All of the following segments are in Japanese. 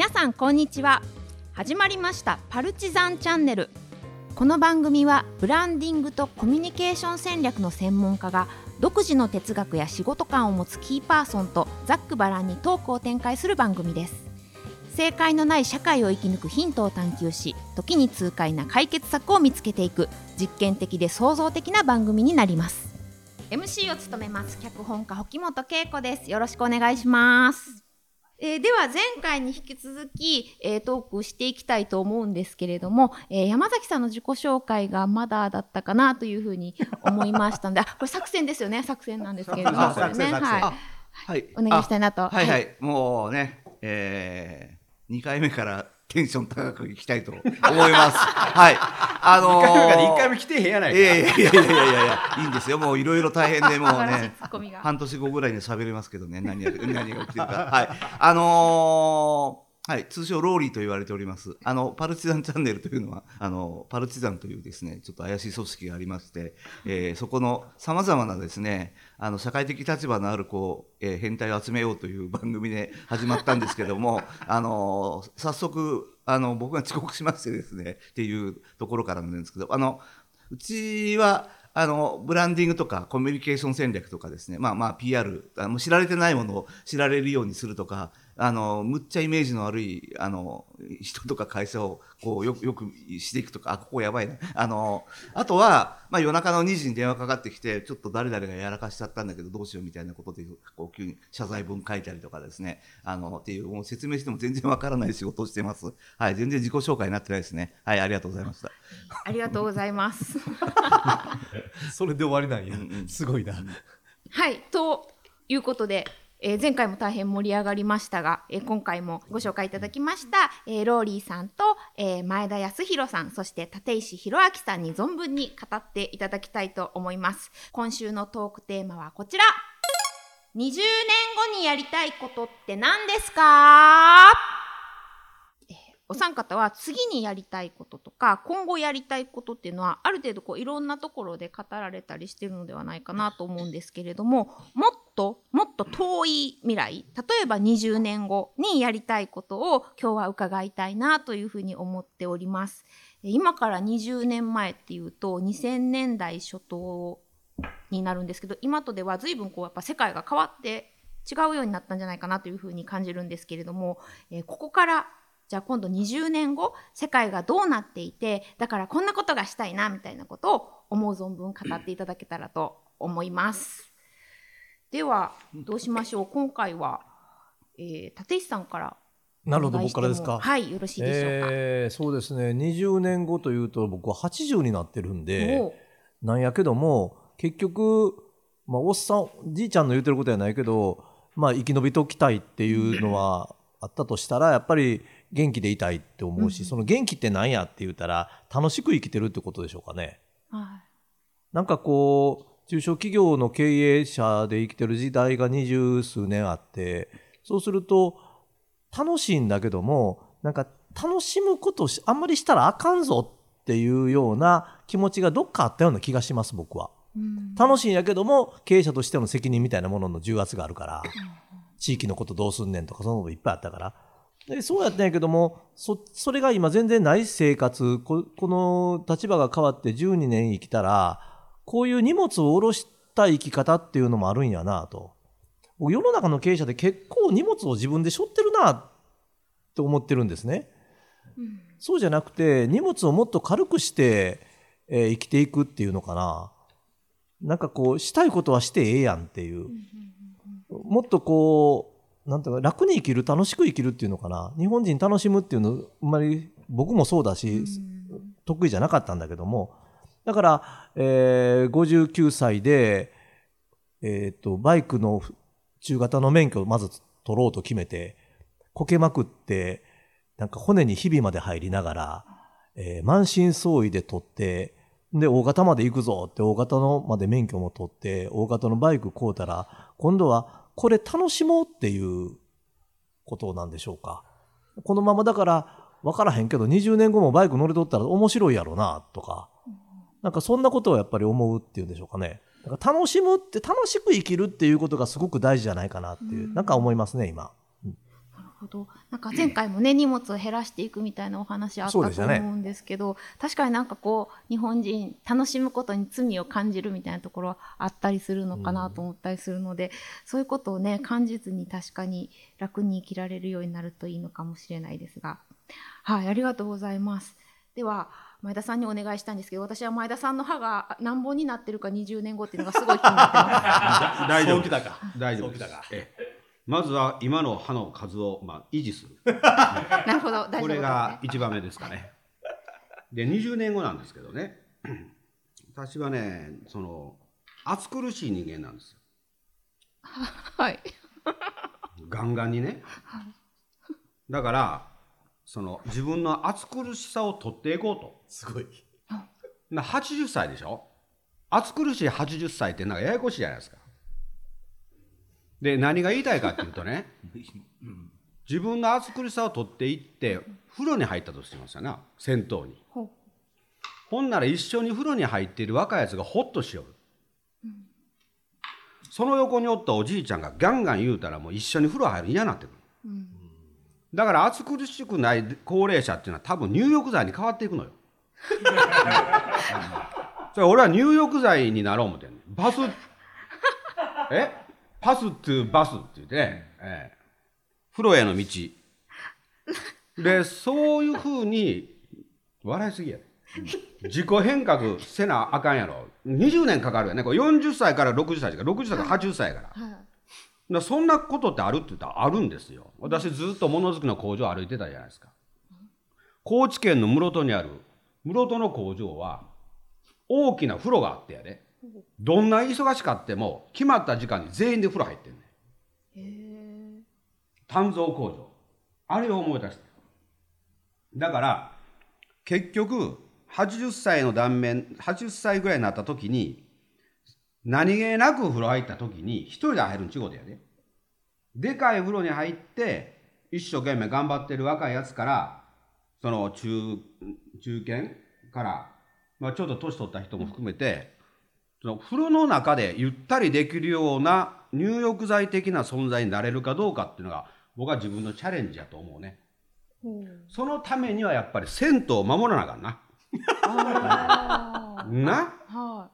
皆さんこんにちは。始まりましたパルチザンチャンネル。この番組はブランディングとコミュニケーション戦略の専門家が独自の哲学や仕事観を持つキーパーソンとざっくばらんにトークを展開する番組です。正解のない社会を生き抜くヒントを探求し時に痛快な解決策を見つけていく実験的で創造的な番組になります。MC を務めます脚本家保本恵子です。よろしくお願いします。えー、では前回に引き続き、えー、トークしていきたいと思うんですけれども、えー、山崎さんの自己紹介がまだだったかなというふうに思いましたので、これ作戦ですよね、作戦なんですけれども、はい、はい、お願いしたいなと。はい、はい、もうね、えー、2回目からテンション高くいきたいと思います。はい。あのー、2回目から1回目来てへんやないか。いやいやいやいやいやいやいいんですよ。もういろいろ大変で、もうね、半年後ぐらいに喋れますけどね、何や、何が起きてるか。はい。あのーはい、通称ローリーと言われております。あの、パルチザンチャンネルというのは、あの、パルチザンというですね、ちょっと怪しい組織がありまして、えー、そこの様々なですね、あの、社会的立場のある、こう、えー、変態を集めようという番組で始まったんですけども、あの、早速、あの、僕が遅刻しましてですね、っていうところからなんですけど、あの、うちは、あの、ブランディングとかコミュニケーション戦略とかですね、まあまあ PR、あの知られてないものを知られるようにするとか、あの、むっちゃイメージの悪い、あの、人とか会社を、こう、よく、よくしていくとか、あ、ここやばいな。あの、あとは、まあ夜中の2時に電話かかってきて、ちょっと誰々がやらかしちゃったんだけど、どうしようみたいなことで、こう、急に謝罪文書いたりとかですね、あの、っていう、もう説明しても全然わからない仕事をしてます。はい、全然自己紹介になってないですね。はい、ありがとうございました。ありがとうございます。それで終わりなんや。うんうん、すごいな。はい、ということで、えー、前回も大変盛り上がりましたが、えー、今回もご紹介いただきました、えー、ローリーさんと、え前田康弘さん、そして立石弘明さんに存分に語っていただきたいと思います。今週のトークテーマはこちら。20年後にやりたいことって何ですか？お三方は次にやりたいこととか今後やりたいことっていうのはある程度こういろんなところで語られたりしてるのではないかなと思うんですけれどももっともっと遠い未来例えば20年後にやりたいことを今日は伺いたいなというふうに思っております。今から20年前っていうと2000年代初頭になるんですけど今とでは随分こうやっぱ世界が変わって違うようになったんじゃないかなというふうに感じるんですけれども、え、ここからじゃあ今度20年後世界がどうなっていてだからこんなことがしたいなみたいなことを思う存分語っていただけたらと思います。ではどうしましょう。今回は、えー、立石さんからなるほど僕からですか？はいよろしいでしょうか、えー、そうですね。20年後というと僕は80になってるんでなんやけども結局まあおっさんじいちゃんの言うてることやないけどまあ生き延びときたいっていうのはあったとしたらやっぱり元気でいたいって思うし、うん、その元気って何やって言ったら楽しく生きてるってことでしょうかね。はい、なんかこう中小企業の経営者で生きてる時代が二十数年あってそうすると楽しいんだけどもなんか楽しむことあんまりしたらあかんぞっていうような気持ちがどっかあったような気がします僕は。うん、楽しいんやけども経営者としての責任みたいなものの重圧があるから、地域のことどうすんねんとかそのこといっぱいあったから。でそうやったんやけどもそそれが今全然ない生活この立場が変わって12年生きたらこういう荷物を下ろした生き方っていうのもあるんやなと。世の中の経営者で結構荷物を自分で背負ってるなと思ってるんですね、うん、そうじゃなくて荷物をもっと軽くして、えー、生きていくっていうのかな。なんかこうしたいことはしてええやんっていう、もっとこうなんていうか楽に生きる楽しく生きるっていうのかな。日本人楽しむっていうのあんまり僕もそうだし、得意じゃなかったんだけどもだから、えー、59歳で、えーと、バイクの中型の免許をまず取ろうと決めてこけまくってなんか骨にひびまで入りながら、えー、満身創痍で取ってで大型まで行くぞって大型のまで免許も取って大型のバイク買うたら今度はこれ楽しもうっていうことなんでしょうか。このままだから分からへんけど20年後もバイク乗りとったら面白いやろなとか、なんかそんなことをやっぱり思うっていうんでしょうかね。だから楽しむって楽しく生きるっていうことがすごく大事じゃないかなっていう、なんか思いますね今。なるほほどなんか前回もね荷物を減らしていくみたいなお話あったと思うんですけど、ね、確かになんかこう日本人楽しむことに罪を感じるみたいなところはあったりするのかなと思ったりするので、うん、そういうことをね感じずに確かに楽に生きられるようになるといいのかもしれないですがはいありがとうございます。では前田さんにお願いしたんですけど私は前田さんの歯が何本になってるか20年後っていうのがすごい気になってます。大丈夫大丈夫です。ええまずは今の歯の数をまあ維持する。なるほど、これが一番目ですかね。で、20年後なんですけどね、私はね、その、暑苦しい人間なんですよ。はい。ガンガンにね。だから、その自分の暑苦しさを取っていこうと。すごい。な80歳でしょ？暑苦しい80歳ってなんかややこしいじゃないですか。で何が言いたいかっていうとね 自分の暑苦しさを取っていって風呂に入ったとしてますよな銭湯に。ほんなら一緒に風呂に入っている若いやつがホッとしよる、うん、その横におったおじいちゃんがガンガン言うたらもう一緒に風呂入る嫌になってくる、うん、だから暑苦しくない高齢者っていうのは多分入浴剤に変わっていくのよそれ俺は入浴剤になろう思ってんねバスえ？パストゥバスって言ってね、えー、風呂への道。で、そういうふうに、笑いすぎや。自己変革せなあかんやろ。20年かかるよね。これ40歳から60歳か60歳から80歳やから。はいだそんなことってあるって言ったらあるんですよ。私ずっとものづくりの工場歩いてたじゃないですか。高知県の室戸にある室戸の工場は大きな風呂があってやで。どんな忙しかっても決まった時間に全員で風呂入ってんねん。鍛造工場。あれを思い出しただから結局80歳の断面80歳ぐらいになった時に何気なく風呂入った時に一人で入るんちごでやで。でかい風呂に入って一生懸命頑張ってる若いやつからその中中堅から、まあ、ちょっと年取った人も含めてその風呂の中でゆったりできるような入浴剤的な存在になれるかどうかっていうのが僕は自分のチャレンジやと思うね。うん、そのためにはやっぱり銭湯を守らなあかんな。な、は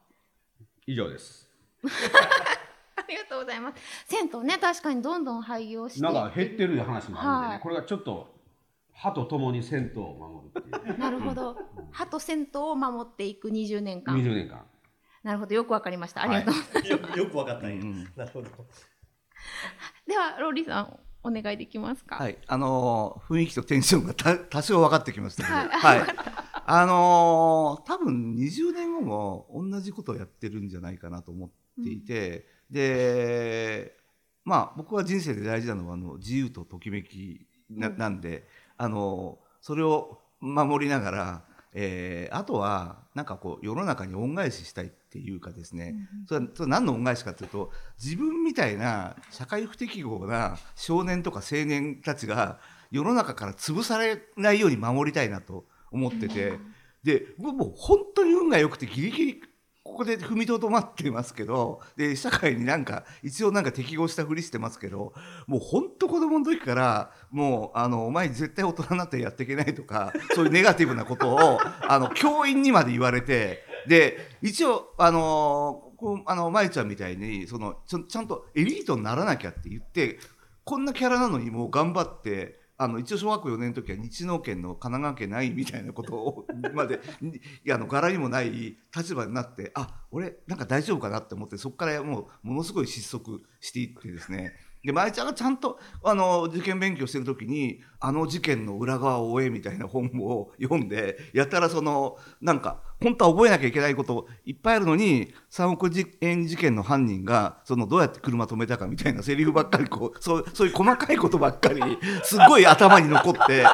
い、以上です。ありがとうございます。銭湯ね確かにどんどん廃業してなんか減ってる話もあるんでね、はい、これがちょっと歯とともに銭湯を守るっていう。なるほど。歯と銭湯を守っていく20年間。20年間。なるほど。よくわかりました。ありがとうございます、よくわかったね、うん、なるほど。ではローリーさんお願いできますか？はい。あのー、雰囲気とテンションがた 多少分かってきましたけど。はい、はい、あのー、多分20年後も同じことをやってるんじゃないかなと思っていて、うん、でまあ僕は人生で大事なのはあの自由とときめきな,、ん、であのそれを守りながらえー、あとはなんかこう世の中に恩返ししたいっていうかですね、うん、それはそれ何の恩返しかというと自分みたいな社会不適合な少年とか青年たちが世の中から潰されないように守りたいなと思ってて、うん、で僕も本当に運が良くてギリギリここで踏みとどまってますけどで社会になんか一応なんか適合したふりしてますけどもうほんと子供の時からもうあのお前絶対大人になってやっていけないとかそういうネガティブなことをあの教員にまで言われてで一応あのこあの舞ちゃんみたいにそのちゃんとエリートにならなきゃって言ってこんなキャラなのにもう頑張ってあの一応小学校4年の時は日農研の神奈川県ないみたいなことまでいやあの柄にもない立場になってあ俺なんか大丈夫かなって思ってそこからもうものすごい失速していってですね。で舞ちゃんがちゃんとあの受験勉強してる時に「あの事件の裏側を追え」みたいな本を読んでやったらそのなんか本当は覚えなきゃいけないこといっぱいあるのに3億円事件の犯人がそのどうやって車止めたかみたいなセリフばっかりこうそうそういう細かいことばっかりすごい頭に残って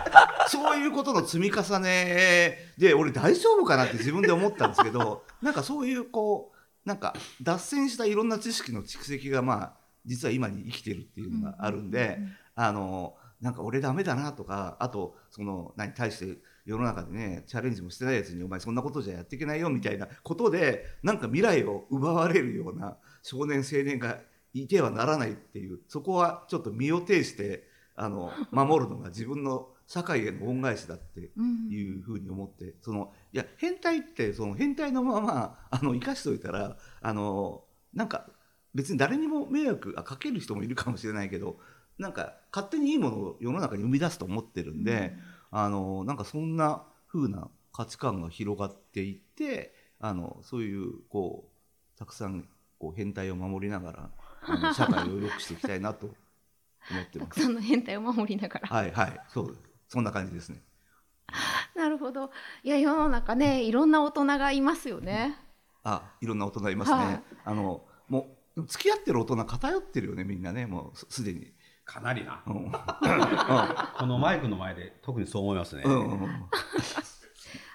そういうことの積み重ねで俺大丈夫かなって自分で思ったんですけどなんかそういうこうなんか脱線したいろんな知識の蓄積がまあ実は今に生きてるっていうのがあるんで、あのなんか俺ダメだなとかあとその何対して世の中でねチャレンジもしてないやつにお前そんなことじゃやっていけないよみたいなことでなんか未来を奪われるような少年青年がいてはならないっていうそこはちょっと身を挺してあの 守るのが自分の社会への恩返しだっていうふうに思って、うん、そのいや変態ってその変態のままあの生かしといたらあのなんか別に誰にも迷惑あかける人もいるかもしれないけどなんか勝手にいいものを世の中に生み出すと思ってるんで、うん、あのなんかそんな風な価値観が広がっていってあのそういうこうたくさんこう変態を守りながらあの 社会を良くしていきたいなと思ってます。たくさんの変態を守りながら。はいはいそうそんな感じですね。なるほど。いや世の中ねいろんな大人がいますよね。あいろんな大人いますね。はい、あの付き合ってる大人偏ってるよねみんなねもうすでに。かなりな、うん、このマイクの前で特にそう思いますね。うん。うん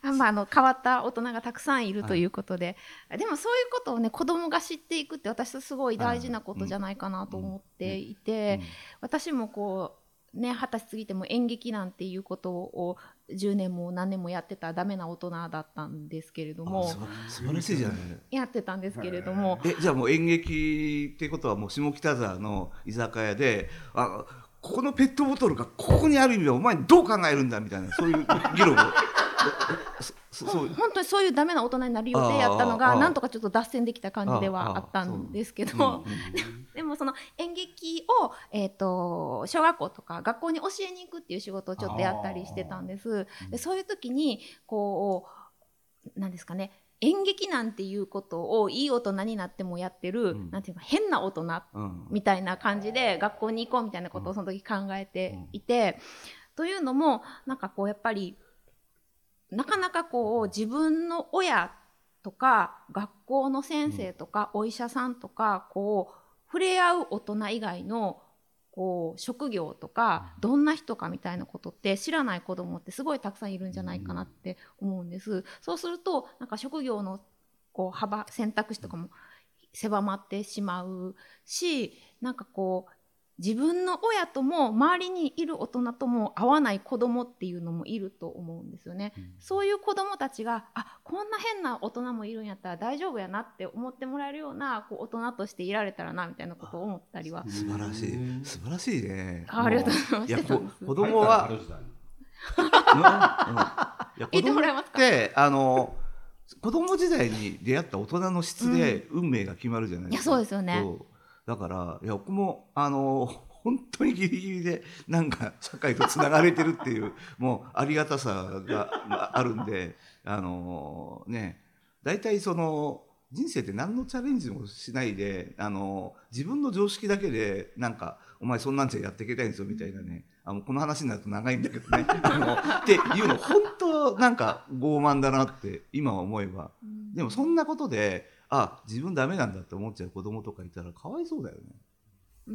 あまあ、あの変わった大人がたくさんいるということで、はい、でもそういうことをね子供が知っていくって私はすごい大事なことじゃないかなと思っていて、私もこうね二十歳過ぎても演劇なんていうことを10年も何年もやってたダメな大人だったんですけれども素晴らしいじゃない。やってたんですけれどもえじゃあもう演劇っていうことはもう下北沢の居酒屋であここのペットボトルがここにある意味でお前どう考えるんだみたいなそういう議論を。そう。本当にそういうダメな大人になる予定やったのがなんとかちょっと脱線できた感じではあったんですけどその演劇を、えーと、小学校とか学校に教えに行くっていう仕事をちょっとやったりしてたんです。でそういう時にこうなんですかね演劇なんていうことをいい大人になってもやってる、うん、なんていうか変な大人みたいな感じで学校に行こうみたいなことをその時考えていて、うん、というのもなんかこうやっぱりなかなかこう自分の親とか学校の先生とかお医者さんとかこう触れ合う大人以外のこう職業とかどんな人かみたいなことって知らない子供ってすごいたくさんいるんじゃないかなって思うんです。そうするとなんか職業のこう幅選択肢とかも狭まってしまうしなんかこう自分の親とも周りにいる大人とも合わない子供っていうのもいると思うんですよね。うん、そういう子供たちがあこんな変な大人もいるんやったら大丈夫やなって思ってもらえるようなこう大人としていられたらなみたいなことを思ったりは。素晴らしい素晴らしいね。ありがとうございます。いや子供は。言ってもらえますか？であの。子供時代に出会った大人の質で運命が決まるじゃないですか。うん、いやそうですよね。だからいや僕もあの本当にギリギリでなんか社会とつながれてるっていうもうありがたさがあるんであのね大体その人生って何のチャレンジもしないであの自分の常識だけでなんかお前そんなんじゃやっていけたいんですよみたいなねあのこの話になると長いんだけどね あのっていうの本当なんか傲慢だなって今思えば。でもそんなことであ自分ダメなんだって思っちゃう子供とかいたらかわいそうだよね。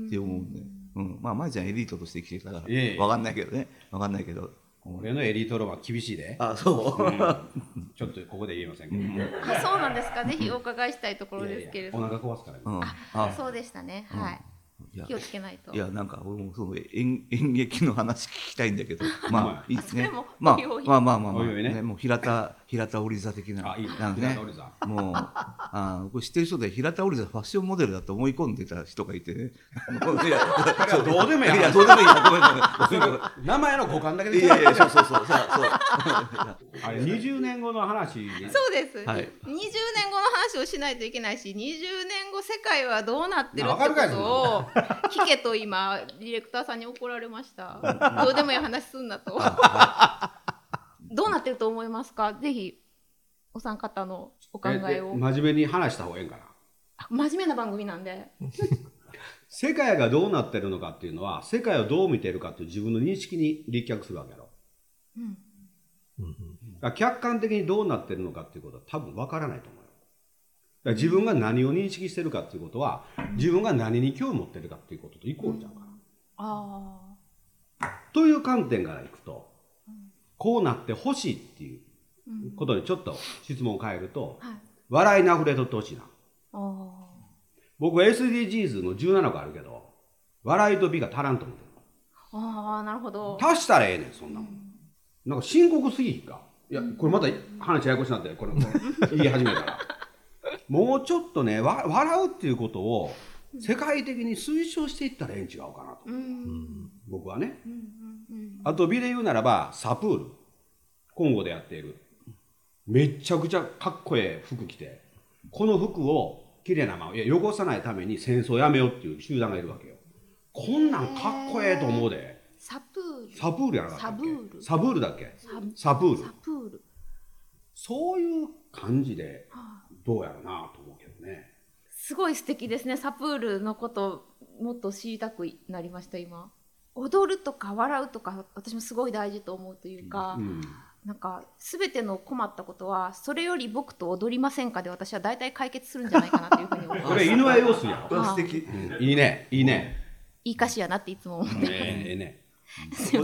って思うんで、うん、まあ舞ちゃんエリートとして生きてたから分かんないけどね。分かんないけど。俺のエリートロは厳しいで。あ、そう、うん、ちょっとここで言えませんけど。うん、そうなんですか。ぜひお伺いしたいところですけれども。お腹壊すから、ね、あ、そうでしたね。はい。気をつけないと。いやなんか俺もその演演劇の話聞きたいんだけど まあいいですね。まあまあまあまあまあ、ね、もう平田平田織座的な。あいいなんね。もうあこれ知ってる人で平田織座ファッションモデルだと思い込んでた人がいてね。いや どうでもいいいやどうでもいいごめん名前の五感だけでいやいやそうそうそうそう。あれ20年後の話そうです、はい、20年後の話をしないといけないし20年後世界はどうなってるってことを聞けと今ディレクターさんに怒られました。どうでもいい話すんなと。どうなってると思いますか？ぜひお三方のお考えを。真面目に話した方がいいんかな？真面目な番組なんで。世界がどうなってるのかっていうのは世界をどう見てるかっていう自分の認識に立脚するわけやろ、うん。客観的にどうなってるのかっていうことは多分わからないと自分が何を認識してるかっていうことは自分が何に興味持ってるかっていうこととイコールちゃうから、あという観点からいくとこうなってほしいっていうことにちょっと質問を変えると、はい、笑いにあふれとってほしいな。僕は SDGs の17個あるけど笑いと美が足らんと思ってる。ああなるほど。足したらええねんそんなもん、なんか深刻すぎひか？いやこれまた話ややこしなってこれ言い始めたらもうちょっとね笑うっていうことを世界的に推奨していったらええん違うかなと、うん、僕はね、うんうんうん、あと美で言うならばサプール。コンゴでやっている。めっちゃくちゃかっこええ服着て。この服を綺麗なままいや汚さないために戦争やめようっていう集団がいるわけよ。こんなんかっこええと思うで。サプール。サプールやなかったっけ？サブール。だっけ？サプール。サプール。そういう感じでどうやろうなと思うけどねすごい素敵ですねサプールのこともっと知りたくなりました今踊るとか笑うとか私もすごい大事と思うというか、うんなんか全ての困ったことはそれより僕と踊りませんかで私は大体解決するんじゃないかなというふうに思います。これ犬は様子や。素敵、いいねいいね。いい歌詞やなっていつも思ってる。ええね。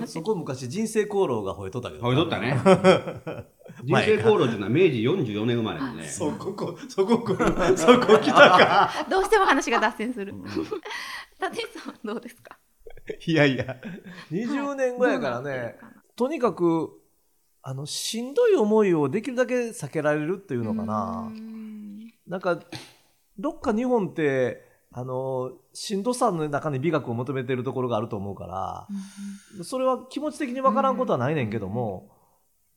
そこ昔人生功労が吠えとったけど。吠えとったね。人生功労っていうのは明治44年生まれでね。そここ そここそこ来たか。どうしても話が脱線する。立石さんどうですか？いやいや20年後やからね。とにかくあのしんどい思いをできるだけ避けられるっていうのかな。なんかどっか日本ってあのしんどさの中に美学を求めてるところがあると思うから、うん、それは気持ち的に分からんことはないねんけども、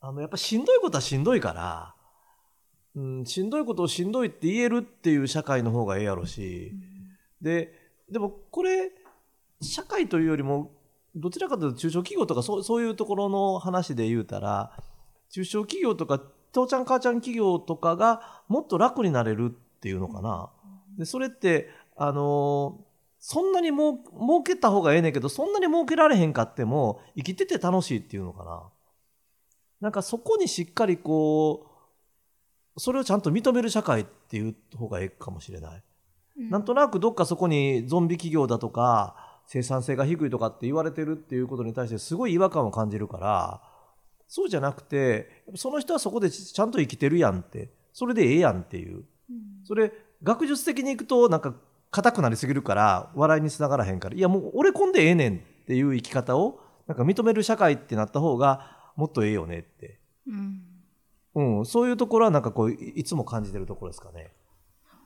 うん、あのやっぱしんどいことはしんどいから、うん、しんどいことをしんどいって言えるっていう社会の方がええやろし、うん、ででもこれ社会というよりもどちらかというと中小企業とかそうそういうところの話で言うたら中小企業とか父ちゃん母ちゃん企業とかがもっと楽になれるっていうのかな。でそれってあのそんなにも儲けた方がええねんけどそんなに儲けられへんかっても生きてて楽しいっていうのかな。なんかそこにしっかりこうそれをちゃんと認める社会っていう方がええかもしれない。うん、なんとなくどっかそこにゾンビ企業だとか生産性が低いとかって言われてるっていうことに対してすごい違和感を感じるからそうじゃなくてその人はそこでちゃんと生きてるやんってそれでええやんっていう、それ学術的にいくとなんか硬くなりすぎるから笑いにつながらへんから。いやもう俺こんでええねんっていう生き方をなんか認める社会ってなった方がもっとええよねって、うん、うん、そういうところはなんかこういつも感じてるところですかね。なる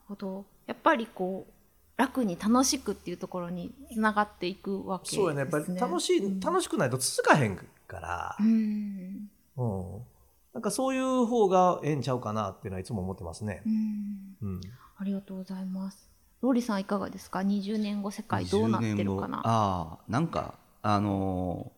ほど。やっぱりこう楽に楽しくっていうところにつながっていくわけですね。そうやね。やっぱり楽しい、うん、楽しくないと続かへんから、うん、うん、なんかそういう方がええんちゃうかなっていうのはいつも思ってますね。うん、うん、ありがとうございます。ローリさんいかがですか？20年後世界どうなってるかな？あなんかあの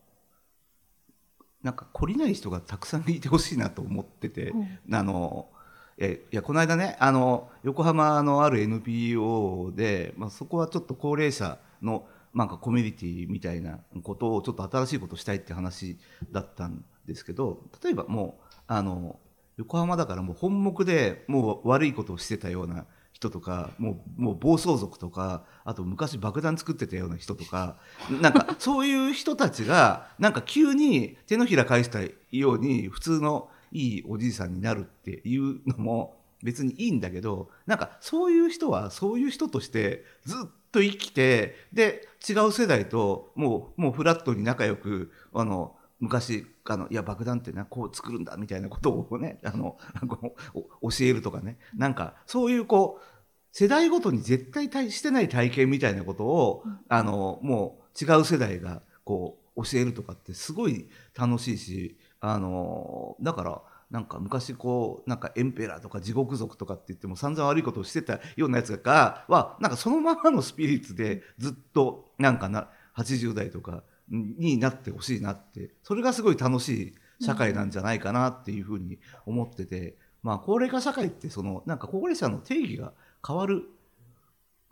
ー、なんか懲りない人がたくさんいてほしいなと思ってて、うん、あのーえいやこの間ねあの横浜のある NPO で、まあ、そこはちょっと高齢者のなんかコミュニティみたいなことをちょっと新しいことしたいって話だったんですけど例えばもうあの横浜だからもう本目でもう悪いことをしてたような人とかもうもう暴走族とかあと昔爆弾作ってたような人とかなんかそういう人たちがなんか急に手のひら返したように普通のいいおじいさんになるっていうのも別にいいんだけどなんかそういう人はそういう人としてずっと生きてで違う世代ともうもうフラットに仲良くあの昔あのいや爆弾ってなこう作るんだみたいなことをね あの教えるとかね。なんかそういうこう世代ごとに絶対してない体験みたいなことを、あのもう違う世代がこう教えるとかってすごい楽しいしあのだからなんか昔こうなんかエンペラーとか地獄族とかって言っても散々悪いことをしてたようなやつがはなんかそのままのスピリッツでずっとなんかな80代とかになってほしいなってそれがすごい楽しい社会なんじゃないかなっていうふうに思ってて、まあ高齢化社会ってそのなんか高齢者の定義が変わる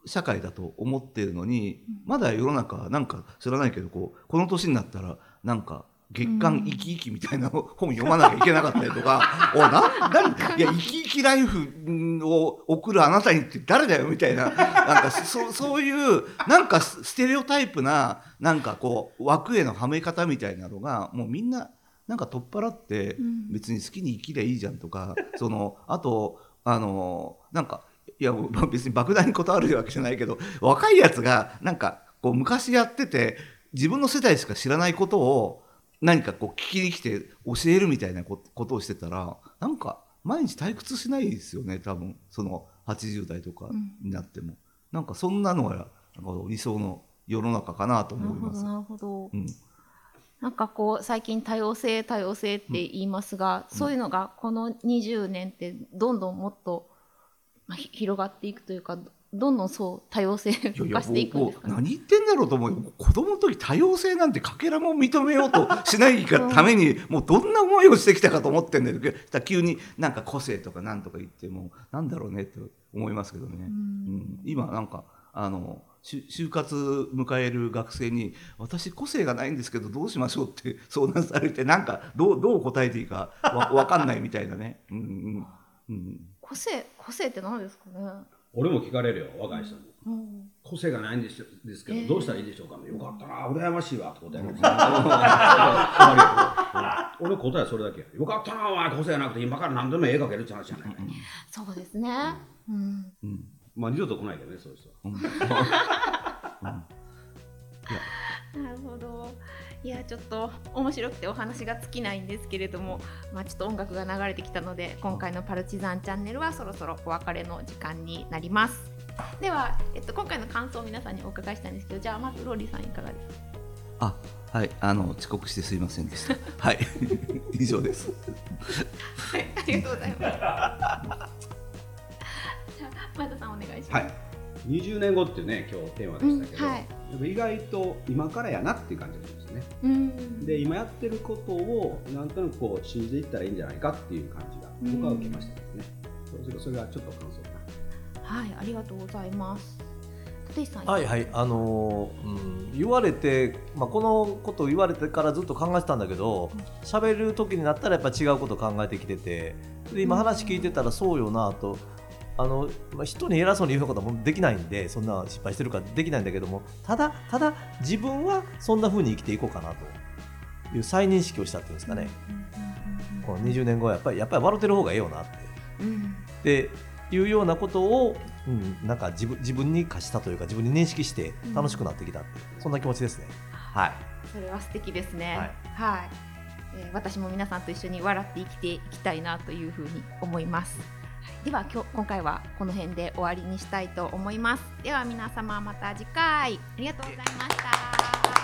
社会だと思ってるのにまだ世の中はなんか知らないけどこうこの年になったらなんか月刊生き生きみたいな本読まなきゃいけなかったりとか、おな、何いや、生き生きライフを送るあなたにって誰だよみたいな、なんかそそういう、なんかステレオタイプな、なんかこう、枠へのはめ方みたいなのが、もうみんな、なんか取っ払って、別に好きに生きりゃいいじゃんとか、その、あと、あの、なんか、いや、別に莫大に断るわけじゃないけど、若いやつが、なんか、こう、昔やってて、自分の世代しか知らないことを、何かこう聞きに来て教えるみたいなことをしてたらなんか毎日退屈しないですよね多分。その80代とかになっても、うん、なんかそんなのが理想の世の中かなと思います。なるほど、うん、なんかこう最近多様性多様性って言いますが、うん、そういうのがこの20年ってどんどんもっと、まあ、広がっていくというかどんどんそう多様性化していくんですか、ね、何言ってんだろうと思う子供の時多様性なんてかけらも認めようとしないがためにもうどんな思いをしてきたかと思ってんだけど急になんか個性とかなんとか言ってもなんだろうねって思いますけどね、うん、今なんかあの就活迎える学生に「私個性がないんですけどどうしましょう?」って相談されてなんかどうどう答えていいかわ分かんないみたいなね。うんうんうん、個性個性って何ですかね俺も聞かれるよ若い人に、うん、個性がないんですですけど、えー、どうしたらいいでしょうか、ね、よかったな羨ましいわって。答える俺答えそれだけよかったなお前個性なくて今から何でも絵描けるって話じゃない、そうですね。うん、うん、まあ二度と来ないけどねそういう人。は、なるほどいやちょっと面白くてお話が尽きないんですけれども、まあ、ちょっと音楽が流れてきたので今回の「パルチザンチャンネル」はそろそろお別れの時間になります。では、えっと、今回の感想を皆さんにお伺いしたいんですけどじゃあまずローリーさんいかがですか？あはいあの遅刻してすいませんでした。はい。以上です。はいありがとうございます。じゃあ前田さんお願いします、はい。20年後ってね今日テーマでしたけど、うんはい、意外と今からやなっていう感じなんですね、うん、で今やってることをなんとなくこう信じていったらいいんじゃないかっていう感じが僕は受けましたですね、うん、それはちょっと感想。かはいありがとうございます。はいはい。あのー、うん、言われて、まあ、このことを言われてからずっと考えてたんだけど喋、る時になったらやっぱ違うこと考えてきててで今話聞いてたらそうよなとあの、まあ、人に偉そうに言うこともできないんでそんな失敗してるからできないんだけどもただただ自分はそんなふうに生きていこうかなという再認識をしたっていうんですかね、この20年後はやっぱりやっぱり笑ってる方がええよなって、うん、でいうようなことを、うん、なんか自分自分に課したというか自分に認識して楽しくなってきたうん、そんな気持ちですね。はい、それは素敵ですね。はい、はい、えー、私も皆さんと一緒に笑って生きていきたいなというふうに思います。では今日今回はこの辺で終わりにしたいと思います。では皆様また次回。ありがとうございました。